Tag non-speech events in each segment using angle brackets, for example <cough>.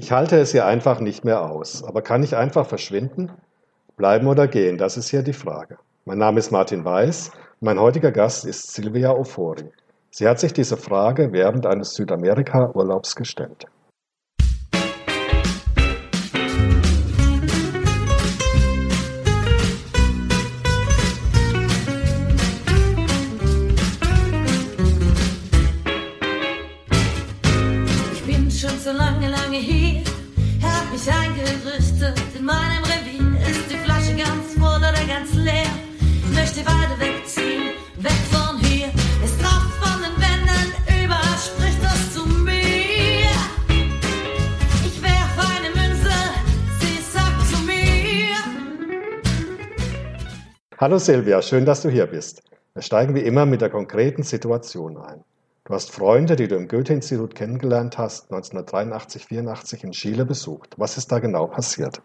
Ich halte es hier einfach nicht mehr aus. Aber kann ich einfach verschwinden? Bleiben oder gehen? Das ist hier die Frage. Mein Name ist Martin Weiß mein heutiger Gast ist Silvia Ofori. Sie hat sich diese Frage während eines Südamerika-Urlaubs gestellt. Schon so lange, lange hier, hab mich eingerüstet. In meinem Revier ist die Flasche ganz voll oder ganz leer. Möchte weiter wegziehen, weg von hier. Es tropft von den Wänden, überall spricht das zu mir. Ich werf eine Münze, sie sagt zu mir. Hallo Silvia, schön, dass du hier bist. Wir steigen wie immer mit der konkreten Situation ein. Du hast Freunde, die du im Goethe-Institut kennengelernt hast, 1983, 84 in Chile besucht. Was ist da genau passiert?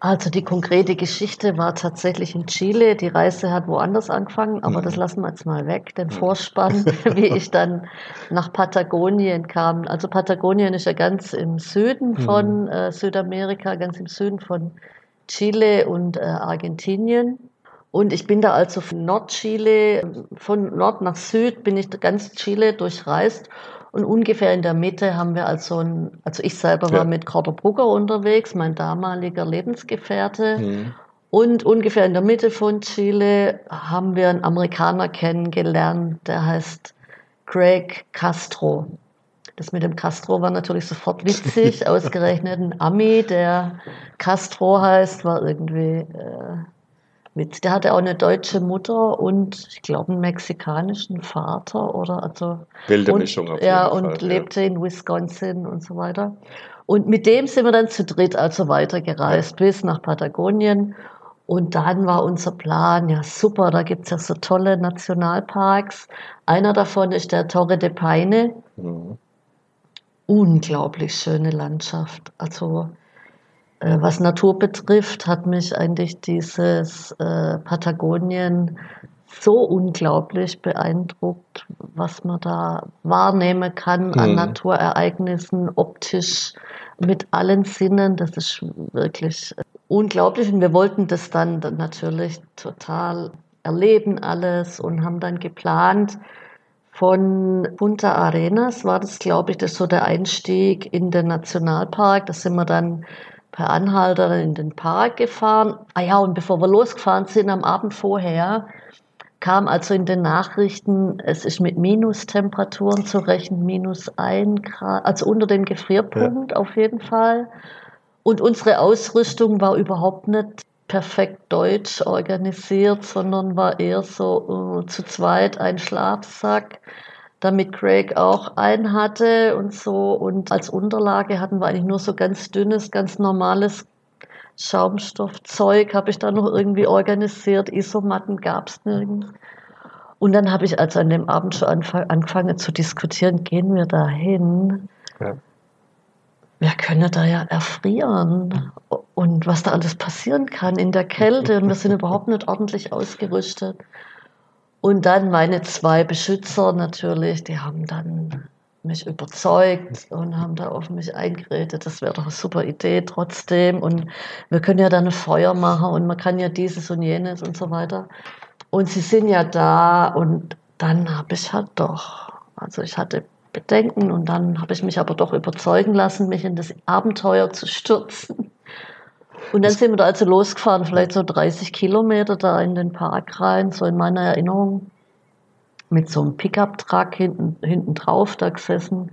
Also die konkrete Geschichte war tatsächlich in Chile. Die Reise hat woanders angefangen, aber Mhm. das lassen wir jetzt mal weg, den Vorspann, <laughs> wie ich dann nach Patagonien kam. Also Patagonien ist ja ganz im Süden von äh, Südamerika, ganz im Süden von Chile und äh, Argentinien. Und ich bin da also von Nordchile, von Nord nach Süd bin ich ganz Chile durchreist. Und ungefähr in der Mitte haben wir also ein, also ich selber Ja. war mit Corder Brugger unterwegs, mein damaliger Lebensgefährte. Mhm. Und ungefähr in der Mitte von Chile haben wir einen Amerikaner kennengelernt, der heißt Craig Castro. Das mit dem Castro war natürlich sofort witzig. <laughs> Ausgerechnet ein Ami, der Castro heißt, war irgendwie äh, Witz. Der hatte auch eine deutsche Mutter und ich glaube einen mexikanischen Vater oder also Wilde und, Mischung auf ja, jeden und Fall. lebte in Wisconsin und so weiter. Und mit dem sind wir dann zu dritt also weitergereist bis nach Patagonien. Und dann war unser Plan, ja super, da gibt's ja so tolle Nationalparks. Einer davon ist der Torre de Paine. Mhm. Unglaublich schöne Landschaft. Also was Natur betrifft, hat mich eigentlich dieses äh, Patagonien so unglaublich beeindruckt, was man da wahrnehmen kann an Mhm. Naturereignissen, optisch, mit allen Sinnen. Das ist wirklich äh, unglaublich. Und wir wollten das dann, dann natürlich total erleben alles und haben dann geplant, von Punta Arenas war das, glaube ich, das ist so der Einstieg in den Nationalpark. Da sind wir dann per Anhalter in den Park gefahren. Ah ja, und bevor wir losgefahren sind, am Abend vorher, kam also in den Nachrichten, es ist mit Minustemperaturen zu rechnen, minus ein Grad, also unter dem Gefrierpunkt auf jeden Fall. Und unsere Ausrüstung war überhaupt nicht perfekt deutsch organisiert, sondern war eher so äh, zu zweit ein Schlafsack, damit Craig auch einen hatte und so. Und als Unterlage hatten wir eigentlich nur so ganz dünnes, ganz normales Schaumstoffzeug, habe ich da noch irgendwie organisiert. Isomatten gab es nirgends. Und dann habe ich also an dem Abend schon angefangen zu diskutieren, gehen wir da hin? Ja. Wir können da ja erfrieren und was da alles passieren kann in der Kälte und wir sind überhaupt nicht ordentlich ausgerüstet. Und dann meine zwei Beschützer natürlich, die haben dann mich überzeugt und haben da auf mich eingeredet, das wäre doch eine super Idee trotzdem und wir können ja dann ein Feuer machen und man kann ja dieses und jenes und so weiter. Und sie sind ja da und dann habe ich halt doch, also ich hatte Bedenken und dann habe ich mich aber doch überzeugen lassen, mich in das Abenteuer zu stürzen. Und dann sind wir da also losgefahren, vielleicht so 30 Kilometer da in den Park rein, so in meiner Erinnerung, mit so einem Pickup-Truck hinten, hinten drauf da gesessen.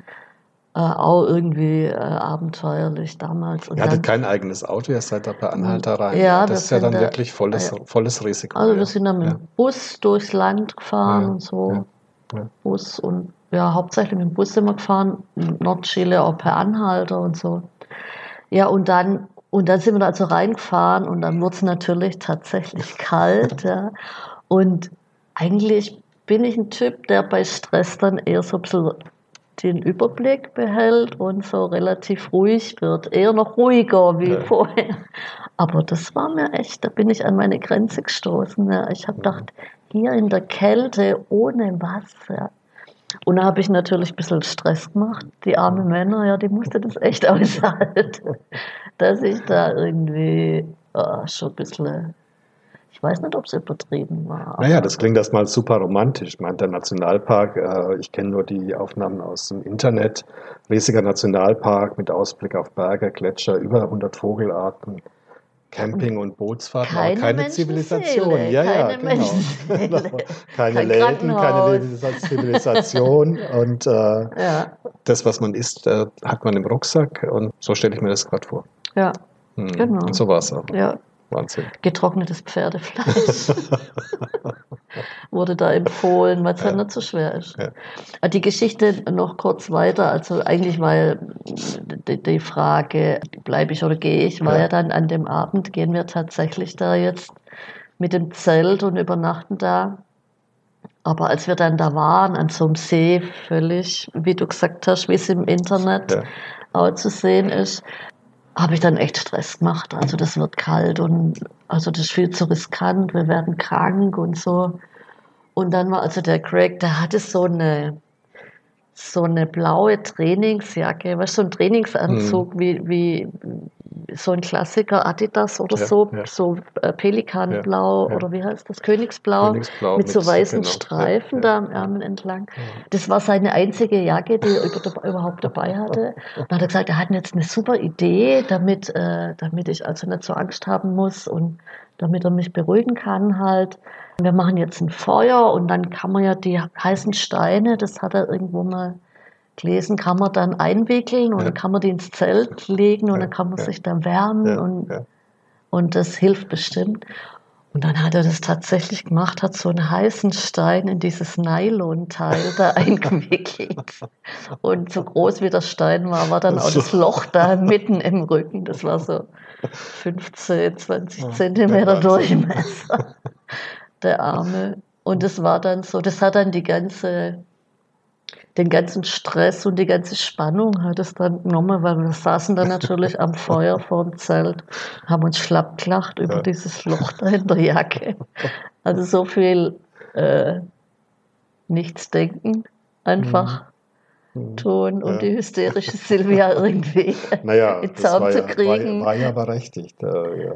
Äh, auch irgendwie äh, abenteuerlich damals. Und Ihr hattet kein eigenes Auto, ihr seid da per Anhalter rein. Ja, das ist ja dann da- wirklich volles, ja. volles Risiko. also ja. wir sind dann mit ja. dem Bus durchs Land gefahren Ja, und so. ja, ja. Bus und ja, hauptsächlich mit dem Bus sind wir gefahren, Nordchile auch per Anhalter und so. Ja, und dann, und dann sind wir da also reingefahren und dann wurde es natürlich tatsächlich <laughs> kalt. Ja. Und eigentlich bin ich ein Typ, der bei Stress dann eher so ein bisschen den Überblick behält und so relativ ruhig wird. Eher noch ruhiger wie Ja. vorher. Aber das war mir echt, da bin ich an meine Grenze gestoßen. Ja. Ich habe gedacht, hier in der Kälte ohne Wasser. Und da habe ich natürlich ein bisschen Stress gemacht. Die armen Männer, ja, die musste das echt <laughs> aushalten, dass ich da irgendwie oh, schon ein bisschen, ich weiß nicht, ob es übertrieben war. Naja, das klingt erstmal super romantisch. Ich meine, der Nationalpark, äh, ich kenne nur die Aufnahmen aus dem Internet. Riesiger Nationalpark mit Ausblick auf Berge, Gletscher, über 100 Vogelarten. Camping und Bootsfahrten, keine aber keine Zivilisation. Ja, ja, keine genau. Menschenseele, <laughs> keine kein Läden, keine. Zivilisation. Und äh, Ja, das, was man isst, äh, hat man im Rucksack. Und so stelle ich mir das gerade vor. ja, Hm. Genau. Und so war es auch. ja. Wahnsinn. Getrocknetes Pferdefleisch <laughs> wurde da empfohlen, weil es ja. nicht so schwer ist. Ja. Äh, Die Geschichte noch kurz weiter, also eigentlich, weil die, die Frage, bleibe ich oder gehe ich, war Ja. ja dann an dem Abend, gehen wir tatsächlich da jetzt mit dem Zelt und übernachten da. Aber als wir dann da waren, an so einem See, völlig, wie du gesagt hast, wie es im Internet Ja. auch zu sehen ist, habe ich dann echt Stress gemacht. Also das wird kalt und also das ist viel zu riskant, wir werden krank und so. Und dann war also der Craig, der hatte so eine so eine blaue Trainingsjacke, du, so ein Trainingsanzug wie, wie so ein Klassiker Adidas oder Ja, so, ja. so äh, Pelikanblau Ja, oder wie heißt das, Königsblau, Königsblau mit so mit- weißen genau, Streifen da am Ärmel entlang. Das war seine einzige Jacke, die er über- überhaupt dabei hatte. Und dann hat er gesagt, er hat jetzt eine super Idee, damit, äh, damit ich also nicht so Angst haben muss und damit er mich beruhigen kann halt. Wir machen jetzt ein Feuer und dann kann man ja die heißen Steine, das hat er irgendwo mal gelesen, kann man dann einwickeln und Ja. dann kann man die ins Zelt legen und Ja, dann kann man ja. sich da wärmen und, und das hilft bestimmt. Und dann hat er das tatsächlich gemacht, hat so einen heißen Stein in dieses Nylon-Teil da <laughs> eingewickelt. Und so groß wie der Stein war, war dann auch das Loch da <laughs> mitten im Rücken. Das war so 15, 20 Ja, Zentimeter. Durchmesser, der Arme. Und das war dann so, das hat dann die ganze, den ganzen Stress und die ganze Spannung hat es dann genommen, weil wir saßen dann natürlich am <laughs> Feuer vor dem Zelt, haben uns schlapp gelacht über Ja. dieses Loch da in der Jacke. Also so viel äh, nichts denken, einfach tun und Ja. die hysterische Silvia <laughs> irgendwie Naja, in das Zaum war zu kriegen. War, war ja berechtigt. Äh, ja.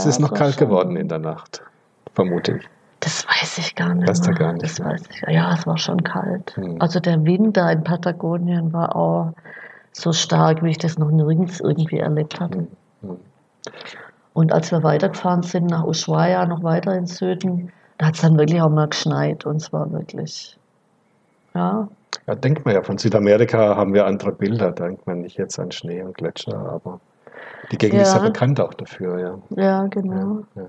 Es ist noch kalt schon- geworden in der Nacht, vermute ich. Das weiß ich gar nicht. Weißt du gar nicht Das weiß ich. Ja, es war schon kalt. Hm. Also der Wind da in Patagonien war auch so stark, wie ich das noch nirgends irgendwie erlebt hatte. Hm. Und als wir weitergefahren sind nach Ushuaia, noch weiter in Süden, da hat es dann wirklich auch mal geschneit und es war wirklich, ja, Ja, denkt man ja, von Südamerika haben wir andere Bilder, denkt man nicht jetzt an Schnee und Gletscher, aber die Gegend ist ja Ja. bekannt auch dafür, ja. ja, genau. ja.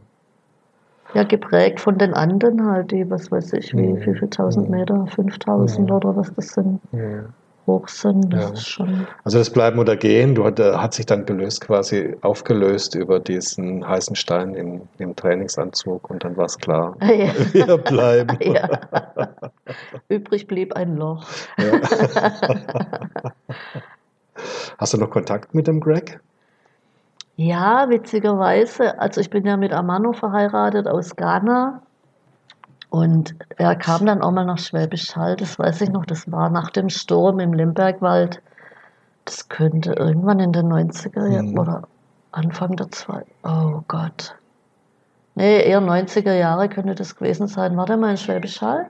Ja, geprägt von den Anden halt, die, was weiß ich, wie, Mhm. wie viel tausend Mhm. Meter, 5000 Mhm. oder was das sind, Ja. hoch sind. Das Ja. ist schon, Also das Bleiben oder Gehen, du hat, äh, hat sich dann gelöst, quasi aufgelöst über diesen heißen Stein im, im Trainingsanzug und dann war es klar. <laughs> ja. <laughs> Wir bleiben. <laughs> Ja. Übrig blieb ein Loch. Hast du noch Kontakt mit dem Greg? Ja, witzigerweise. Also ich bin ja mit Amano verheiratet aus Ghana. Und er kam dann auch mal nach Schwäbisch Hall, das weiß ich noch, das war nach dem Sturm im Limbergwald. Das könnte irgendwann in den 90er Jahren Mhm. oder Anfang der zwei. Oh Gott. Nee, eher 90er Jahre könnte das gewesen sein. War der mal in Schwäbisch Hall?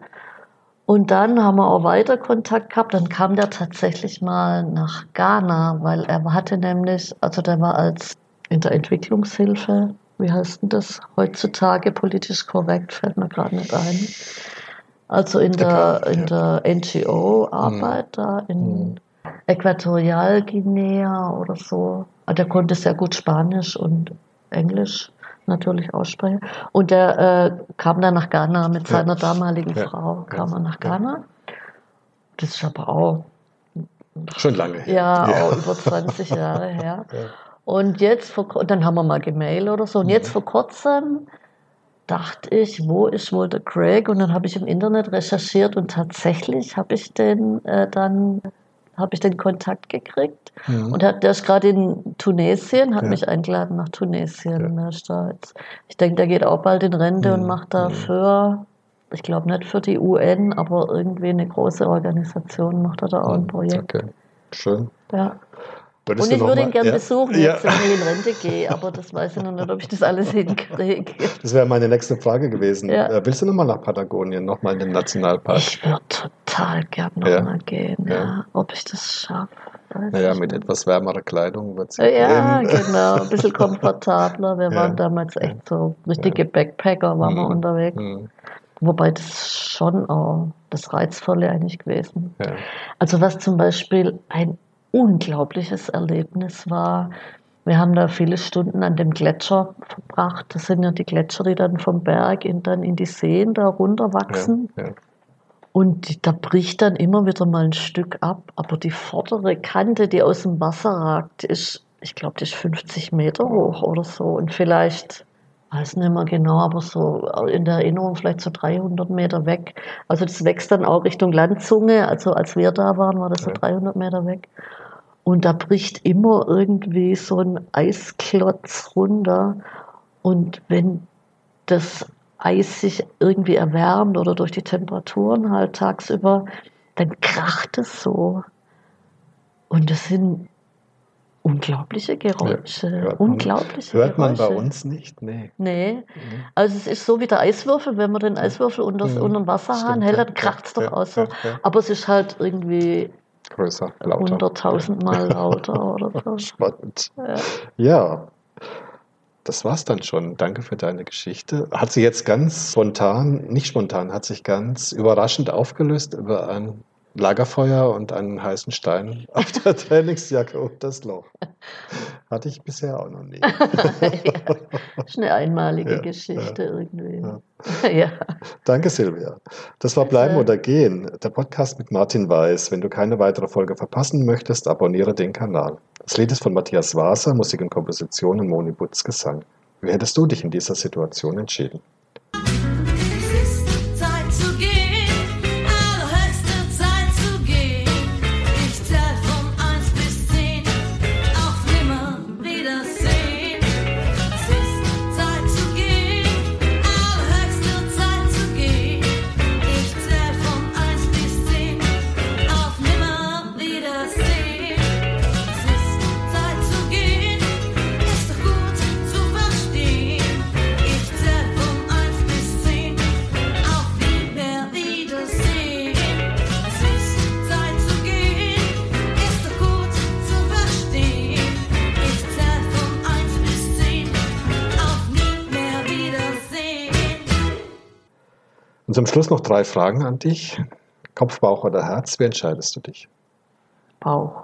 Und dann haben wir auch weiter Kontakt gehabt. Dann kam der tatsächlich mal nach Ghana, weil er hatte nämlich, also der war als in der Entwicklungshilfe, wie heißt denn das heutzutage politisch korrekt, fällt mir gerade nicht ein. Also in der, in der NGO-Arbeit da in Äquatorialguinea oder so. Ah, Der konnte sehr gut Spanisch und Englisch natürlich ausspreche. Und der äh, kam dann nach Ghana mit Ja. seiner damaligen Ja. Frau, kam Ja. er nach Ja. Ghana. Das ist aber auch, Schon lange her. ja, auch über 20 Jahre her. <laughs> Ja. Und jetzt, vor, und dann haben wir mal gemailt oder so. Und jetzt Mhm. vor kurzem dachte ich, wo ist wohl der Craig? Und dann habe ich im Internet recherchiert und tatsächlich habe ich den äh, dann habe ich den Kontakt gekriegt. Mhm. Und hat, der ist gerade in Tunesien, hat Ja. mich eingeladen nach Tunesien. Der ist da jetzt, ich denke, der geht auch bald in Rente Mhm. und macht da Mhm. ich glaube nicht für die UN, aber irgendwie eine große Organisation macht er da auch ein Projekt. Okay. Schön. Ja. Würdest Und ich würde ihn gerne ja. besuchen, Ja. jetzt, wenn ich in Rente gehe, aber das weiß ich noch nicht, ob ich das alles hinkriege. Das wäre meine nächste Frage gewesen. Ja. Äh, Willst du nochmal nach Patagonien, nochmal in den Nationalpark? Ich würde total gern Ja. nochmal gehen, ja. Ja. Ob ich das schaffe. Naja, mit etwas wärmerer Kleidung wird es Ja, genau, ein bisschen <laughs> komfortabler. Wir Ja. waren damals echt so richtige Backpacker, waren wir Mhm. unterwegs. Hm, Wobei das schon auch das Reizvolle eigentlich gewesen. ja. Also was zum Beispiel ein unglaubliches Erlebnis war, wir haben da viele Stunden an dem Gletscher verbracht. Das sind ja die Gletscher, die dann vom Berg in, dann in die Seen da runterwachsen. Ja, ja. Und die, da bricht dann immer wieder mal ein Stück ab. Aber die vordere Kante, die aus dem Wasser ragt, ist, ich glaube, die ist 50 Meter hoch oder so. Und vielleicht, weiß nicht mehr genau, aber so in der Erinnerung vielleicht so 300 Meter weg. Also das wächst dann auch Richtung Landzunge. Also als wir da waren, war das so Ja. 300 Meter weg. Und da bricht immer irgendwie so ein Eisklotz runter. Und wenn das Eis sich irgendwie erwärmt oder durch die Temperaturen halt tagsüber, dann kracht es so. Und das sind unglaubliche Geräusche. Hört man- unglaubliche Hört man Geräusche. bei uns nicht? Nee. Nee. Also es ist so wie der Eiswürfel, wenn man den Eiswürfel unter, Mhm. unter dem Wasserhahn hält, ja. dann kracht es doch Ja, auch so. ja, ja. Aber es ist halt irgendwie Größer, lauter. 100.000 Mal <laughs> lauter oder so. Spannend. Ja. Ja, das war's dann schon. Danke für deine Geschichte. Hat sie jetzt ganz spontan, nicht spontan, hat sich ganz überraschend aufgelöst über ein Lagerfeuer und einen heißen Stein <laughs> auf der Trainingsjacke und das Loch. Hatte ich bisher auch noch nie. <laughs> ja. Ist eine einmalige Ja, Geschichte irgendwie. ja. <laughs> Ja. Danke, Silvia. Das war Bleiben oder Gehen, der Podcast mit Martin Weiß. Wenn du keine weitere Folge verpassen möchtest, abonniere den Kanal. Das Lied ist von Matthias Waser, Musik und Komposition und Moni Butz Gesang. Wie hättest du dich in dieser Situation entschieden? Und zum Schluss noch drei Fragen an dich. Kopf, Bauch oder Herz, wie entscheidest du dich? Bauch.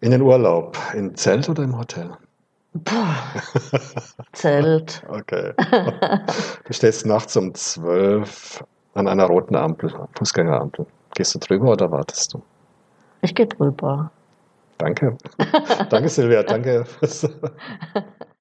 In den Urlaub, im Zelt oder im Hotel? Puh. <laughs> Zelt. Okay. Du stehst nachts um zwölf an einer roten Ampel, Fußgängerampel. Gehst du drüber oder wartest du? Ich gehe drüber. Danke. Danke, Silvia. Danke. <laughs>